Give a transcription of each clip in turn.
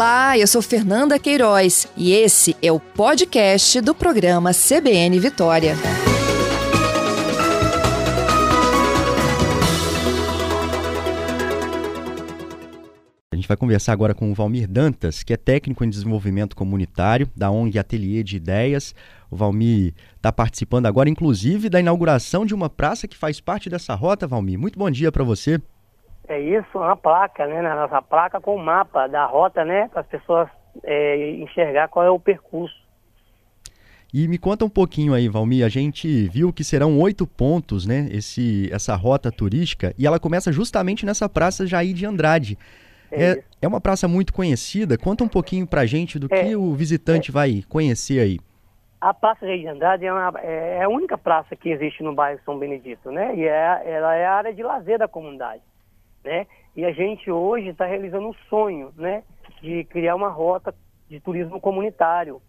Olá, eu sou Fernanda Queiroz e esse é o podcast do programa CBN Vitória. A gente vai conversar agora com o Valmir Dantas, que é técnico em desenvolvimento comunitário da ONG Ateliê de Ideias. O Valmir está participando agora, inclusive, da inauguração de uma praça que faz parte dessa rota, Valmir. Muito bom dia para você. É isso, uma placa, né? Na nossa placa com o mapa da rota, né? Para as pessoas é, enxergar qual é o percurso. E me conta um pouquinho aí, Valmir. A gente viu que serão oito pontos, né? Esse, essa rota turística e ela começa justamente nessa praça Jair de Andrade. É, é, é uma praça muito conhecida. Conta um pouquinho pra gente do é, que o visitante é, vai conhecer aí. A Praça Jair de Andrade é, uma, é, é, a única praça que existe no bairro São Benedito, né? E é, ela é a área de lazer da comunidade, né? E a gente hoje está realizando um sonho, né? De criar uma rota de turismo comunitário.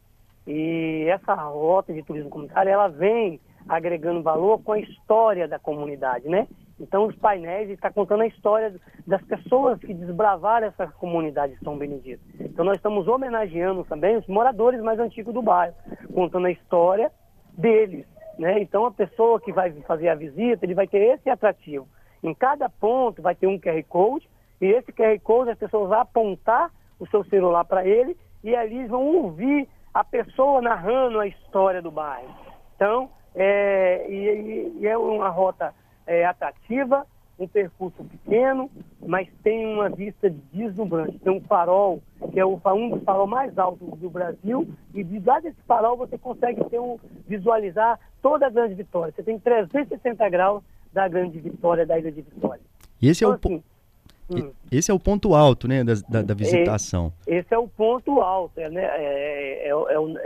E essa rota de turismo comunitário, ela vem agregando valor com a história da comunidade, né? Então, os painéis estão contando a história das pessoas que desbravaram essa comunidade de São Benedito. Então, nós estamos homenageando também os moradores mais antigos do bairro, contando a história deles. Né? Então, a pessoa que vai fazer a visita, ele vai ter esse atrativo. Em cada ponto vai ter um QR Code, e esse QR Code as pessoas vão apontar o seu celular para ele, e ali vão ouvir a pessoa narrando a história do bairro. Então, é, e, e é uma rota é, atrativa, um percurso pequeno, mas tem uma vista deslumbrante. Tem um farol, que é um dos farol mais altos do Brasil, e de lá desse farol você consegue ter um, visualizar toda a Grande Vitória. Você tem 360 graus da Grande Vitória, da Ilha de Vitória. E esse então, é o assim, hum, esse é o ponto alto, né, da, da, da visitação. Esse, esse, é o ponto alto, é, né, é, é, é, o,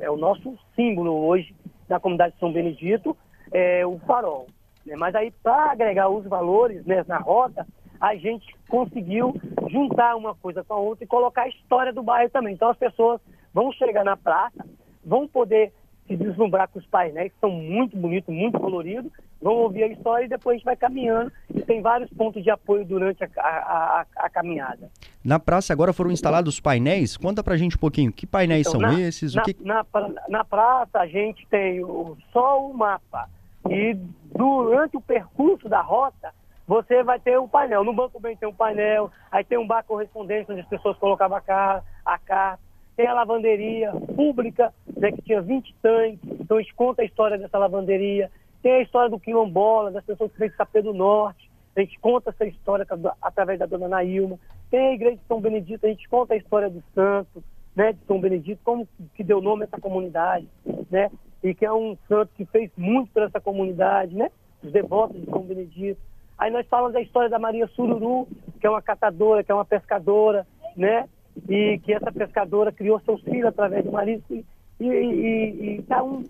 é, o nosso símbolo hoje da comunidade de São Benedito, é o farol. Né? Mas aí, para agregar os valores né, na rota, a gente conseguiu juntar uma coisa com a outra e colocar a história do bairro também. Então, as pessoas vão chegar na praça, vão poder se deslumbrar com os painéis, que são muito bonitos, muito coloridos, vão ouvir a história e depois a gente vai caminhando e tem vários pontos de apoio durante a, a, a, a caminhada. Na praça agora foram instalados painéis? Conta pra gente um pouquinho, que painéis então, são na, esses? Na, que... na, na, praça a gente tem o, só o mapa, e durante o percurso da rota, você vai ter um painel. No Banco Bem tem um painel, aí tem um bar correspondente onde as pessoas colocavam a, car a carta. Tem a lavanderia pública, né, que tinha 20 tanques, então a gente conta a história dessa lavanderia. Tem a história do quilombola, das pessoas que vêm de Sapê do Norte, a gente conta essa história através da dona Nailma. Tem a igreja de São Benedito, a gente conta a história do santo, né, de São Benedito, como que deu nome a essa comunidade, né? e que é um santo que fez muito para essa comunidade, né? Os devotos de São Benedito. Aí nós falamos da história da Maria Sururu, que é uma catadora, que é uma pescadora, né? E que essa pescadora criou seus filhos através do marisco e está um,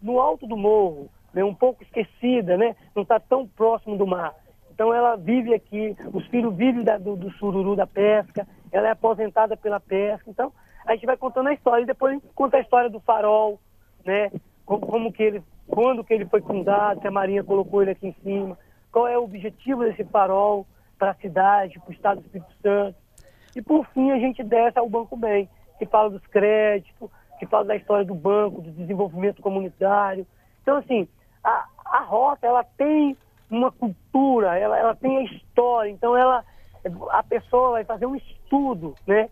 no alto do morro, né? um pouco esquecida, né? Não está tão próximo do mar. Então ela vive aqui, os filhos vivem da, do, do sururu da pesca, ela é aposentada pela pesca. Então a gente vai contando a história e depois a gente conta a história do farol, né? Como, como, que ele, quando que ele foi fundado, se a Marinha colocou ele aqui em cima, qual é o objetivo desse farol para a cidade, para o Estado do Espírito Santo. E por fim a gente desce ao Banco Bem, que fala dos créditos, que fala da história do banco, do desenvolvimento comunitário. Então, assim, a, a rota, ela tem uma cultura, ela, ela tem a história, então ela, a pessoa vai fazer um estudo, né,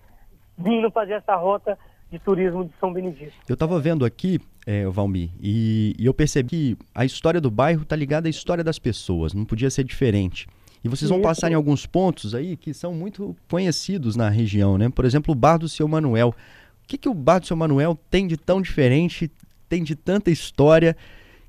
vindo fazer essa rota de turismo de São Benedito. Eu estava vendo aqui, é, Valmir, e, e, eu percebi que a história do bairro está ligada à história das pessoas, não podia ser diferente. E vocês vão Isso. passar em alguns pontos aí que são muito conhecidos na região, né? Por exemplo, o Bar do Seu Manuel. O que, que o Bar do Seu Manuel tem de tão diferente, tem de tanta história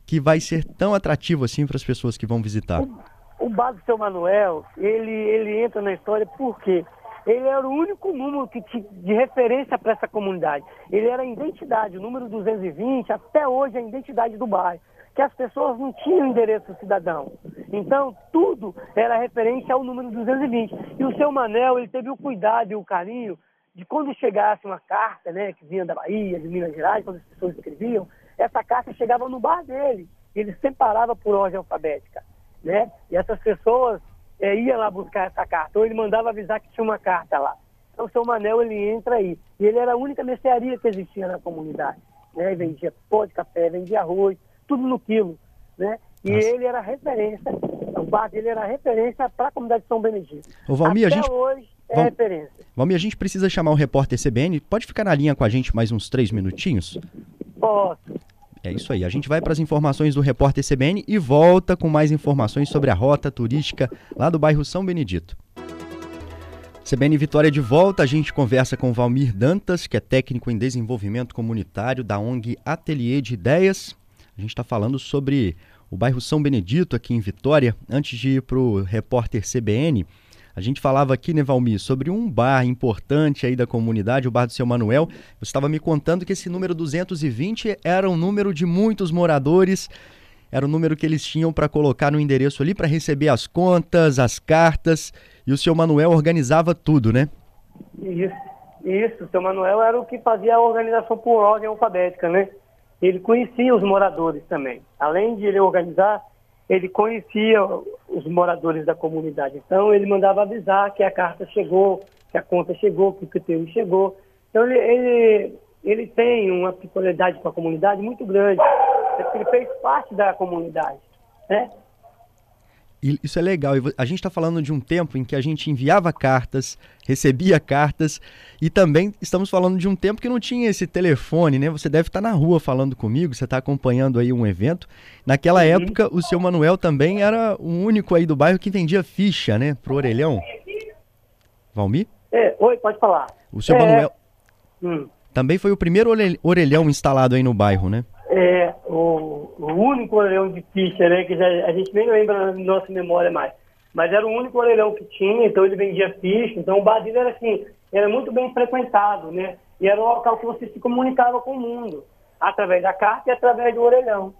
que vai ser tão atrativo assim para as pessoas que vão visitar? O, o Bar do Seu Manuel, ele, ele entra na história por quê? ele era o único número que de referência para essa comunidade. Ele era a identidade, o número 220, até hoje é a identidade do bairro, que as pessoas não tinham endereço cidadão. Então, tudo era referente ao número 220. E o seu Manel, ele teve o cuidado e o carinho de quando chegasse uma carta, né, que vinha da Bahia, de Minas Gerais, quando as pessoas escreviam, essa carta chegava no bar dele. Ele separava por ordem alfabética, né? E essas pessoas é, ia lá buscar essa carta, ou ele mandava avisar que tinha uma carta lá. Então o seu Manel ele entra aí. E ele era a única mercearia que existia na comunidade. Né? Vendia pó de café, vendia arroz, tudo no quilo. Né? E Nossa. ele era referência, o bar dele era referência para a comunidade de São Benedito. Ô, Valmir, Até a gente... hoje é Val... referência. Valmir, a gente precisa chamar o repórter CBN. Pode ficar na linha com a gente mais uns três minutinhos? Posso. É isso aí. A gente vai para as informações do repórter CBN e volta com mais informações sobre a rota turística lá do bairro São Benedito. CBN Vitória de volta, a gente conversa com Valmir Dantas, que é técnico em desenvolvimento comunitário da ONG Ateliê de Ideias. A gente está falando sobre o bairro São Benedito, aqui em Vitória. Antes de ir para o repórter CBN, a gente falava aqui, né, sobre um bar importante aí da comunidade, o bar do seu Manuel. Você estava me contando que esse número 220 era um número de muitos moradores, era o número que eles tinham para colocar no endereço ali para receber as contas, as cartas, e o seu Manuel organizava tudo, né? Isso, isso. O seu Manuel era o que fazia a organização por ordem alfabética, né? Ele conhecia os moradores também. Além de ele organizar, ele conhecia os moradores da comunidade. Então, ele mandava avisar que a carta chegou, que a conta chegou, que o critério chegou. Então, ele, ele, ele tem uma peculiaridade com a comunidade muito grande, porque ele fez parte da comunidade. Né? Isso é legal. A gente está falando de um tempo em que a gente enviava cartas, recebia cartas, e também estamos falando de um tempo que não tinha esse telefone, né? Você deve estar tá na rua falando comigo, você está acompanhando aí um evento. Naquela uhum. época, o seu Manuel também era o único aí do bairro que vendia ficha, né? Pro orelhão. Valmir? É, oi, pode falar. O seu é... Manuel. Hum. Também foi o primeiro orelhão instalado aí no bairro, né? É, o, o, único orelhão de ficha, né, que já, a gente nem lembra na nossa memória mais. Mas era o único orelhão que tinha, então ele vendia ficha. Então o Basílio era assim, era muito bem frequentado, né? E era um local que você se comunicava com o mundo, através da carta e através do orelhão.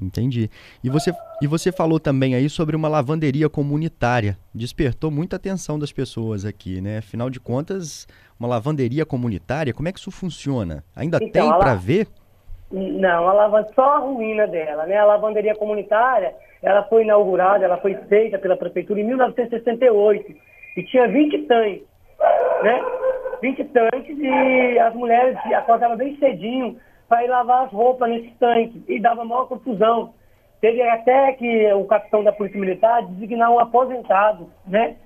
Entendi. E você, e você falou também aí sobre uma lavanderia comunitária. Despertou muita atenção das pessoas aqui, né? Afinal de contas, uma lavanderia comunitária, como é que isso funciona? Ainda então, tem para ver? Não, a lavanderia, só a ruína dela, né? A lavanderia comunitária, ela foi inaugurada, ela foi feita pela prefeitura em 1968 e tinha 20 tanques, né? 20 tanques e as mulheres acordavam bem cedinho para ir lavar as roupas nesses tanques e dava maior confusão. Teve até que o capitão da Polícia Militar designar um aposentado, né?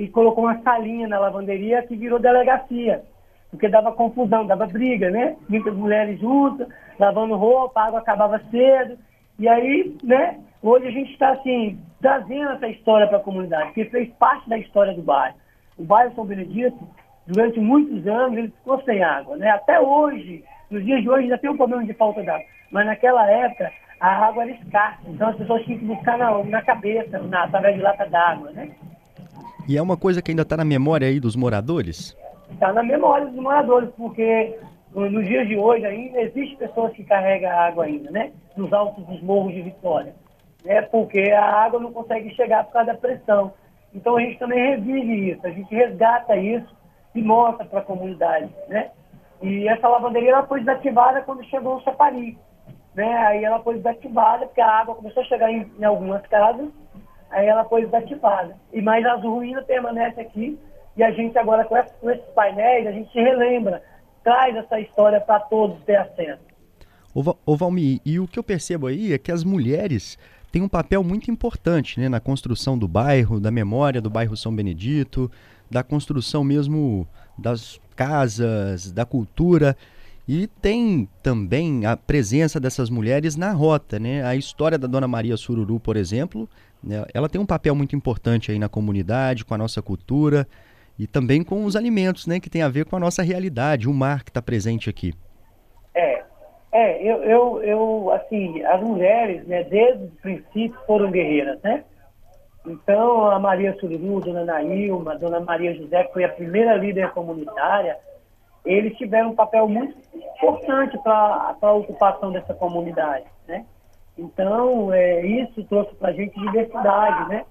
E colocou uma salinha na lavanderia que virou delegacia porque dava confusão, dava briga, né? Muitas mulheres juntas, lavando roupa, a água acabava cedo. E aí, né? Hoje a gente está, assim, trazendo essa história para a comunidade, que fez parte da história do bairro. O bairro São Benedito, durante muitos anos, ele ficou sem água, né? Até hoje, nos dias de hoje, ainda tem um problema de falta d'água. Mas naquela época, a água era escassa. Então as pessoas tinham que buscar na, na cabeça, na, através de lata d'água, né? E é uma coisa que ainda está na memória aí dos moradores? Está na memória dos moradores, porque nos dias de hoje ainda existem pessoas que carregam água ainda, né? Nos altos dos morros de Vitória. Né? Porque a água não consegue chegar por causa da pressão. Então a gente também revive isso, a gente resgata isso e mostra para a comunidade, né? E essa lavanderia ela foi desativada quando chegou o Sapari. Né? Aí ela foi desativada, porque a água começou a chegar em, em algumas casas, aí ela foi desativada. E mais as ruínas permanecem aqui, e a gente agora, com, com esses painéis, a gente relembra, traz essa história para todos ter acesso. Ô, Valmir, e o que eu percebo aí é que as mulheres têm um papel muito importante né, na construção do bairro, da memória do bairro São Benedito, da construção mesmo das casas, da cultura. E tem também a presença dessas mulheres na rota, né? A história da Dona Maria Sururu, por exemplo, né, ela tem um papel muito importante aí na comunidade, com a nossa cultura e também com os alimentos, né, que tem a ver com a nossa realidade, o mar que está presente aqui. É, é, eu, eu, eu, assim, as mulheres, né, desde o princípio foram guerreiras, né? Então, a Maria Sururu, Dona Nailma, Dona Maria José, que foi a primeira líder comunitária, eles tiveram um papel muito importante para a ocupação dessa comunidade, né? Então, é, isso trouxe para a gente diversidade, né?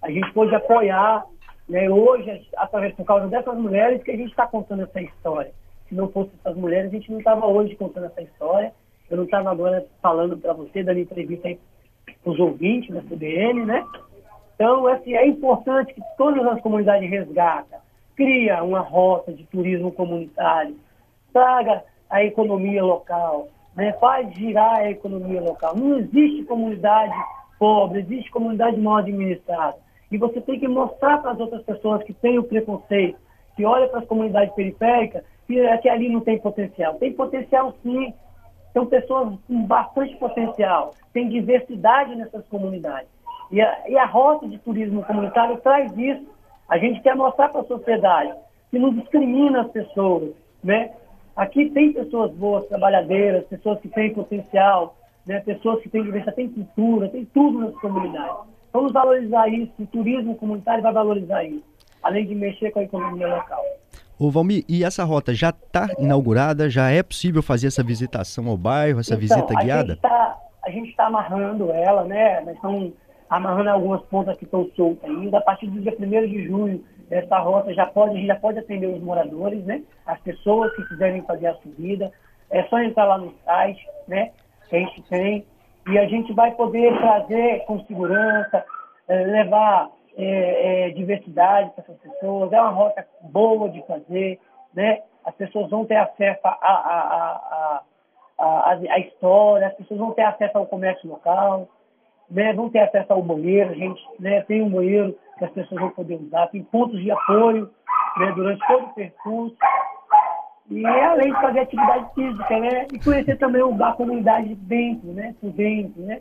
A gente pôde apoiar né? Hoje, através por causa dessas mulheres, que a gente está contando essa história. Se não fosse essas mulheres, a gente não estava hoje contando essa história. Eu não estava agora falando para você, dando entrevista para os ouvintes da CBN, né? Então, assim, é importante que todas as comunidades resgatem. cria uma rota de turismo comunitário, traga a economia local, né? faz girar a economia local. Não existe comunidade pobre, existe comunidade mal administrada. E você tem que mostrar para as outras pessoas que têm o preconceito, que olham para as comunidades periféricas, que, é que ali não tem potencial. Tem potencial sim. São pessoas com bastante potencial. Tem diversidade nessas comunidades. E a, e a rota de turismo comunitário traz isso. A gente quer mostrar para a sociedade que não discrimina as pessoas, né? Aqui tem pessoas boas, trabalhadeiras, pessoas que têm potencial, né? pessoas que têm diversidade, tem cultura, tem tudo nas comunidades. Vamos valorizar isso, o turismo comunitário vai valorizar isso, além de mexer com a economia local. Ô Valmir, e essa rota já está inaugurada? Já é possível fazer essa visitação ao bairro, essa então, visita guiada? Tá, a gente está amarrando ela, né? Nós estamos amarrando algumas pontas que estão soltas ainda. A partir do dia 1 de junho, essa rota já pode, a gente já pode atender os moradores, né? As pessoas que quiserem fazer a subida. É só entrar lá no site, né? Que a gente tem. E a gente vai poder trazer com segurança, eh, levar é, é, diversidade para essas pessoas. É uma rota boa de fazer, né? As pessoas vão ter acesso à a, a, a, a, história, as pessoas vão ter acesso ao comércio local né, vão ter acesso ao banheiro, gente né, tem um banheiro que as pessoas vão poder usar, tem pontos de apoio né, durante todo o percurso. E além de fazer atividade física, né? E conhecer também a comunidade dentro, né? Por dentro, né?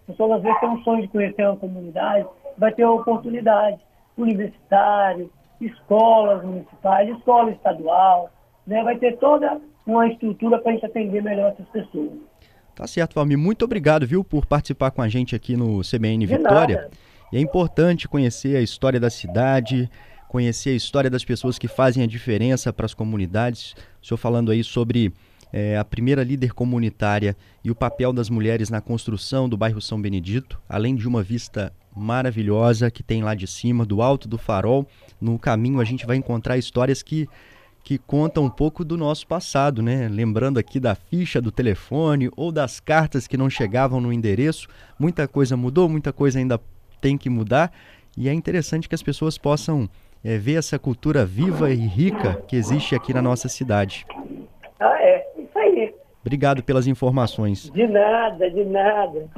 As pessoas às vezes têm um sonho de conhecer uma comunidade, vai ter a oportunidade. Universitário, escolas municipais, escola estadual, né? Vai ter toda uma estrutura para a gente atender melhor essas pessoas. Tá certo, Valmir. Muito obrigado, viu, por participar com a gente aqui no CBN Vitória. E é importante conhecer a história da cidade, conhecer a história das pessoas que fazem a diferença para as comunidades. O senhor falando aí sobre é, a primeira líder comunitária e o papel das mulheres na construção do bairro São Benedito, além de uma vista maravilhosa que tem lá de cima, do alto do farol. No caminho a gente vai encontrar histórias que que conta um pouco do nosso passado, né? Lembrando aqui da ficha do telefone ou das cartas que não chegavam no endereço. Muita coisa mudou, muita coisa ainda tem que mudar e é interessante que as pessoas possam é, ver essa cultura viva e rica que existe aqui na nossa cidade. Ah, é, isso aí. Obrigado pelas informações. De nada, de nada.